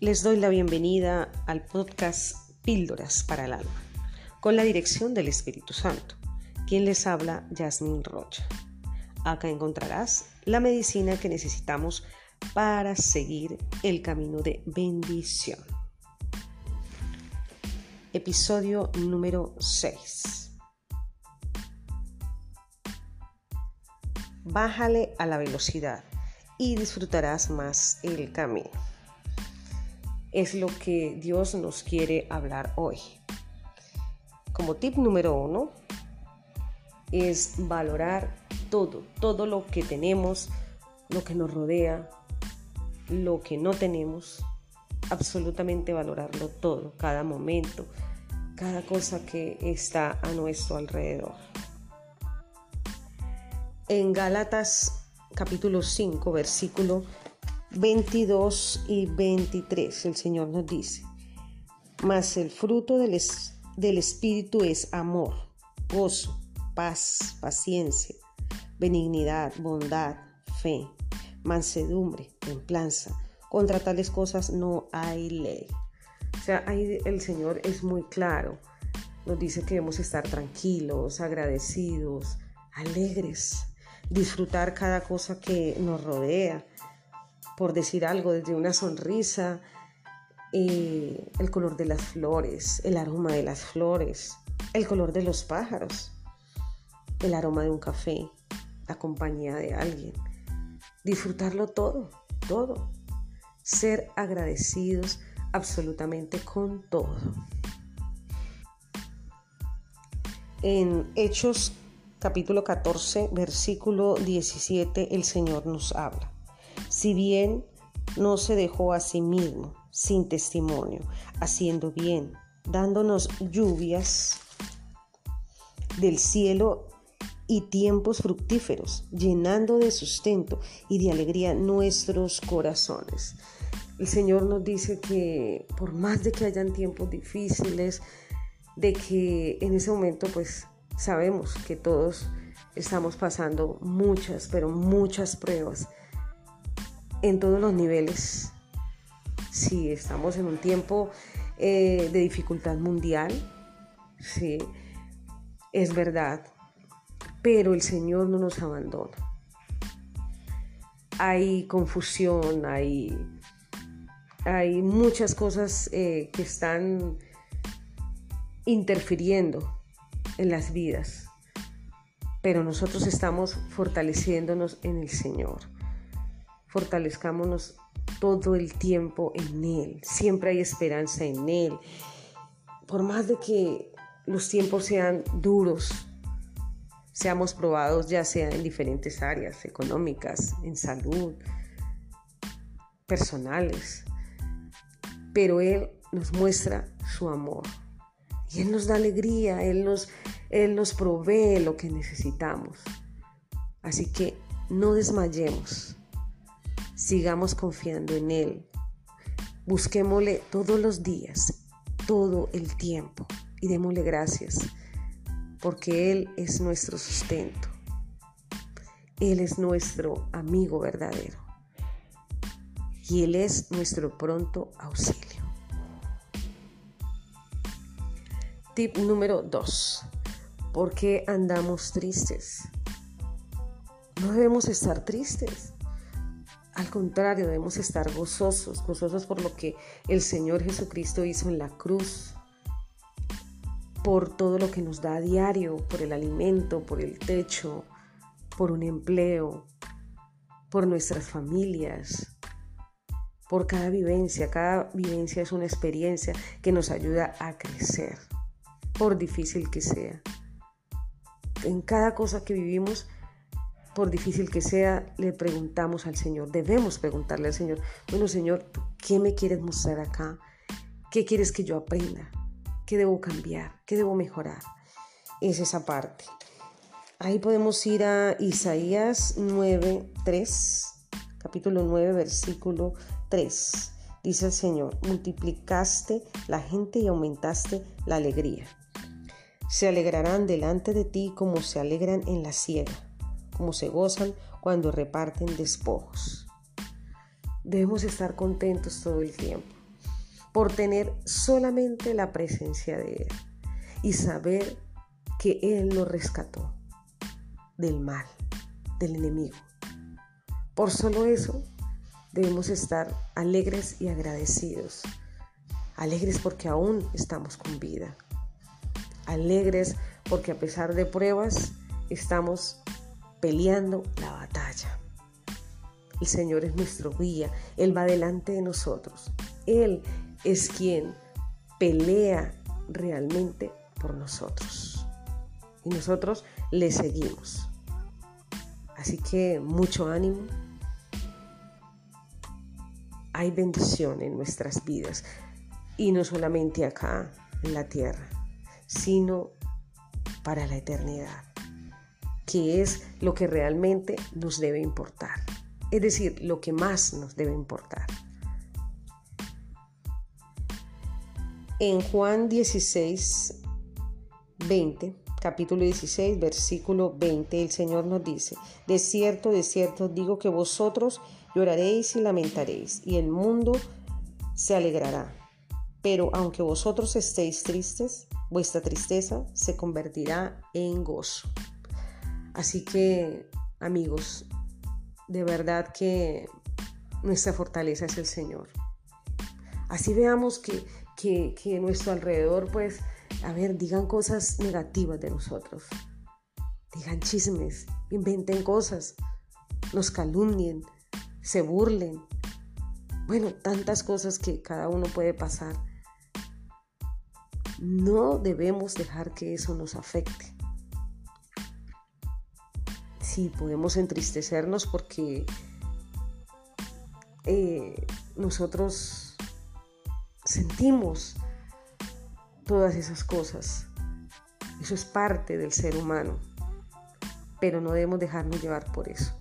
Les doy la bienvenida al podcast Píldoras para el Alma, con la dirección del Espíritu Santo. Quien les habla, Jasmine Rocha. Acá encontrarás la medicina que necesitamos para seguir el camino de bendición. Episodio número 6. Bájale a la velocidad y disfrutarás más el camino. Es lo que Dios nos quiere hablar hoy. Como tip número uno, es valorar todo, todo lo que tenemos, lo que nos rodea, lo que no tenemos, absolutamente valorarlo todo, cada momento, cada cosa que está a nuestro alrededor. En Gálatas capítulo 5, versículo 22 y 23, el Señor nos dice, mas el fruto del, del Espíritu es amor, gozo, paz, paciencia, benignidad, bondad, fe, mansedumbre, templanza. Contra tales cosas no hay ley. O sea, ahí el Señor es muy claro. Nos dice que debemos estar tranquilos, agradecidos, alegres, disfrutar cada cosa que nos rodea, por decir algo, desde una sonrisa, el color de las flores, el aroma de las flores, el color de los pájaros, el aroma de un café, la compañía de alguien. Disfrutarlo todo, todo. Ser agradecidos absolutamente con todo. En Hechos capítulo 14, versículo 17, el Señor nos habla. Si bien no se dejó a sí mismo sin testimonio, haciendo bien, dándonos lluvias del cielo y tiempos fructíferos, llenando de sustento y de alegría nuestros corazones. El Señor nos dice que por más de que hayan tiempos difíciles, de que en ese momento pues sabemos que todos estamos pasando muchas, pero muchas pruebas en todos los niveles. Si estamos en un tiempo eh, de dificultad mundial, sí, es verdad, pero el Señor no nos abandona. Hay confusión, hay, hay muchas cosas eh, que están interfiriendo en las vidas, pero nosotros estamos fortaleciéndonos en el Señor. Fortalezcámonos todo el tiempo en Él. Siempre hay esperanza en Él. Por más de que los tiempos sean duros, seamos probados ya sea en diferentes áreas económicas, en salud, personales. Pero Él nos muestra su amor. Y Él nos da alegría, Él nos, Él nos provee lo que necesitamos. Así que no desmayemos, sigamos confiando en Él. Busquémosle todos los días, todo el tiempo y démosle gracias porque Él es nuestro sustento. Él es nuestro amigo verdadero. Y Él es nuestro pronto auxilio. Tip número 2. ¿Por qué andamos tristes? No debemos estar tristes. Al contrario, debemos estar gozosos, gozosos por lo que el Señor Jesucristo hizo en la cruz, por todo lo que nos da a diario, por el alimento, por el techo, por un empleo, por nuestras familias, por cada vivencia. Cada vivencia es una experiencia que nos ayuda a crecer, por difícil que sea. En cada cosa que vivimos, por difícil que sea, le preguntamos al Señor, debemos preguntarle al Señor, bueno Señor, ¿qué me quieres mostrar acá? ¿Qué quieres que yo aprenda? ¿Qué debo cambiar? ¿Qué debo mejorar? Es esa parte. Ahí podemos ir a Isaías 9, 3, capítulo 9, versículo 3. Dice el Señor, multiplicaste la gente y aumentaste la alegría. Se alegrarán delante de ti como se alegran en la siega, como se gozan cuando reparten despojos. Debemos estar contentos todo el tiempo. por tener solamente la presencia de Él y saber que Él nos rescató del mal, del enemigo. Por solo eso debemos estar alegres y agradecidos. Alegres porque aún estamos con vida. Alegres porque a pesar de pruebas estamos peleando la batalla. El Señor es nuestro guía, Él va delante de nosotros. Él es quien pelea realmente por nosotros. Y nosotros le seguimos. Así que mucho ánimo. Hay bendición en nuestras vidas. Y no solamente acá en la tierra, sino para la eternidad, que es lo que realmente nos debe importar. Es decir, lo que más nos debe importar. En Juan 16, 20, capítulo 16, versículo 20, el Señor nos dice, de cierto, de cierto digo que vosotros lloraréis y lamentaréis, y el mundo se alegrará. Pero aunque vosotros estéis tristes, vuestra tristeza se convertirá en gozo. Así que, amigos, de verdad que nuestra fortaleza es el Señor. Así veamos que, que, que nuestro alrededor, pues, a ver, digan cosas negativas de nosotros. Digan chismes, inventen cosas, nos calumnien, se burlen. Bueno, tantas cosas que cada uno puede pasar. No debemos dejar que eso nos afecte. Sí, podemos entristecernos porque eh, nosotros sentimos todas esas cosas. Eso es parte del ser humano, pero no debemos dejarnos llevar por eso.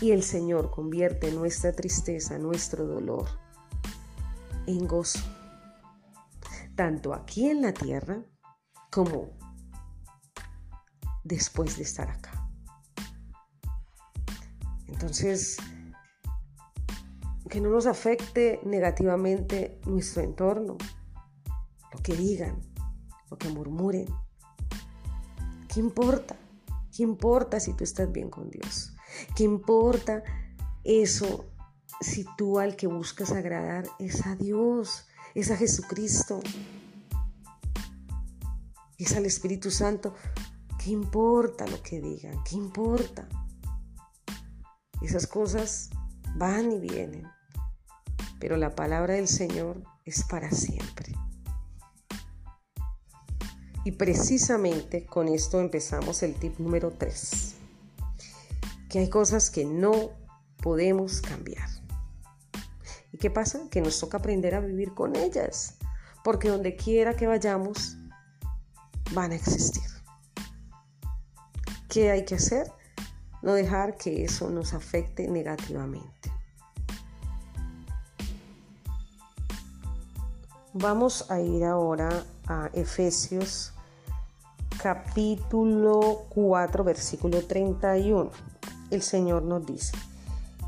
Y el Señor convierte nuestra tristeza, nuestro dolor, en gozo tanto aquí en la tierra como después de estar acá. Entonces, que no nos afecte negativamente nuestro entorno, lo que digan, lo que murmuren. ¿Qué importa? ¿Qué importa si tú estás bien con Dios? ¿Qué importa eso si tú al que buscas agradar es a Dios? es a Jesucristo, es al Espíritu Santo. ¿Qué importa lo que digan? ¿Qué importa? Esas cosas van y vienen, pero la palabra del Señor es para siempre. Y precisamente con esto empezamos el tip número 3, que hay cosas que no podemos cambiar. ¿Y qué pasa? Que nos toca aprender a vivir con ellas, porque donde quiera que vayamos, van a existir. ¿Qué hay que hacer? No dejar que eso nos afecte negativamente. Vamos a ir ahora a Efesios capítulo 4, versículo 31. El Señor nos dice,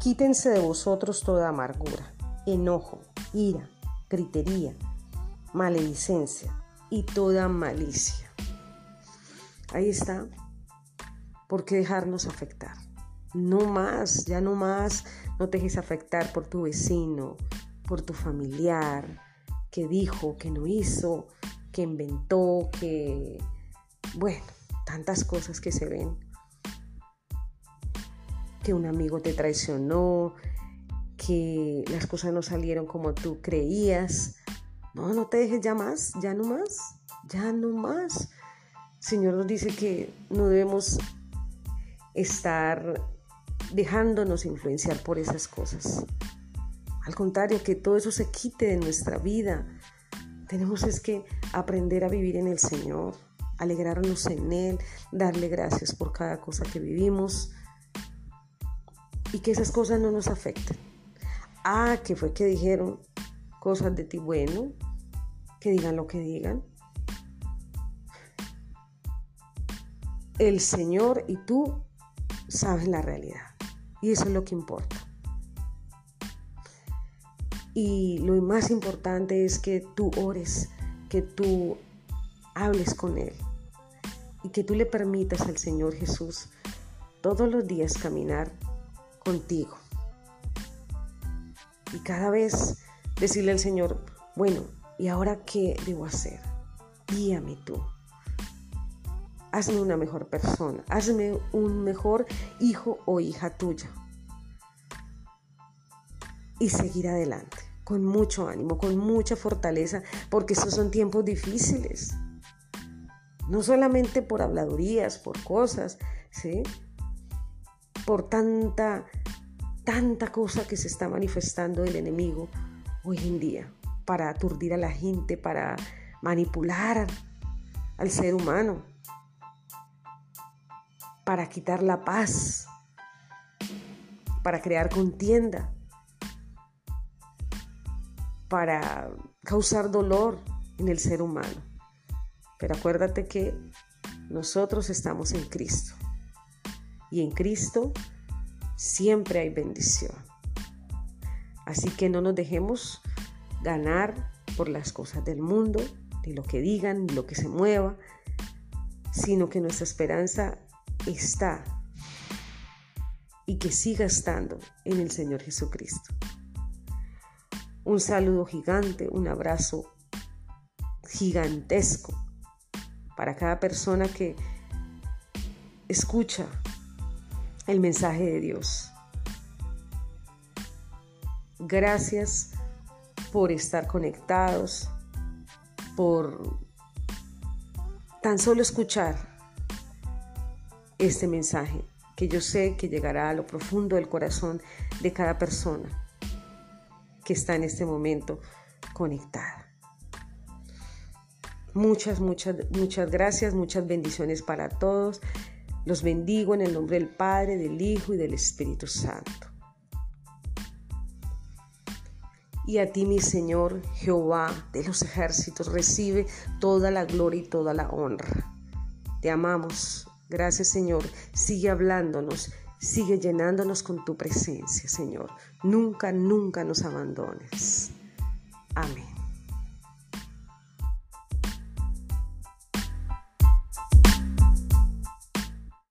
quítense de vosotros toda amargura enojo, ira, gritería, maledicencia y toda malicia. Ahí está. ¿Por qué dejarnos afectar? No más, ya no más, no te dejes afectar por tu vecino, por tu familiar, que dijo, que no hizo, que inventó, que... Bueno, tantas cosas que se ven. Que un amigo te traicionó, que las cosas no salieron como tú creías. No, no te dejes ya más, ya no más, ya no más. Señor nos dice que no debemos estar dejándonos influenciar por esas cosas. Al contrario, que todo eso se quite de nuestra vida. Tenemos es que aprender a vivir en el Señor, alegrarnos en Él, darle gracias por cada cosa que vivimos y que esas cosas no nos afecten. Ah, que fue que dijeron cosas de ti. Bueno, que digan lo que digan. El Señor y tú saben la realidad. Y eso es lo que importa. Y lo más importante es que tú ores, que tú hables con Él y que tú le permitas al Señor Jesús todos los días caminar contigo. Y cada vez decirle al Señor, bueno, ¿y ahora qué debo hacer? Guíame tú. Hazme una mejor persona, hazme un mejor hijo o hija tuya. Y seguir adelante, con mucho ánimo, con mucha fortaleza, porque estos son tiempos difíciles. No solamente por habladurías, por cosas, ¿sí? Por tanta, tanta cosa que se está manifestando el enemigo hoy en día, para aturdir a la gente, para manipular al ser humano para quitar la paz, para crear contienda, para causar dolor en el ser humano. Pero acuérdate que nosotros estamos en Cristo y en Cristo siempre hay bendición. Así que no nos dejemos ganar por las cosas del mundo, ni lo que digan, ni lo que se mueva, sino que nuestra esperanza está y que siga estando en el Señor Jesucristo. Un saludo gigante, un abrazo gigantesco para cada persona que escucha el mensaje de Dios. Gracias por estar conectados, por tan solo escuchar este mensaje, que yo sé que llegará a lo profundo del corazón de cada persona que está en este momento conectada. Muchas, muchas, muchas gracias, muchas bendiciones para todos. Los bendigo en el nombre del Padre, del Hijo y del Espíritu Santo. Y a ti, mi Señor Jehová de los ejércitos, recibe toda la gloria y toda la honra. Te amamos, Gracias Señor. Sigue hablándonos, sigue llenándonos con tu presencia, Señor. Nunca, nunca nos abandones. Amén.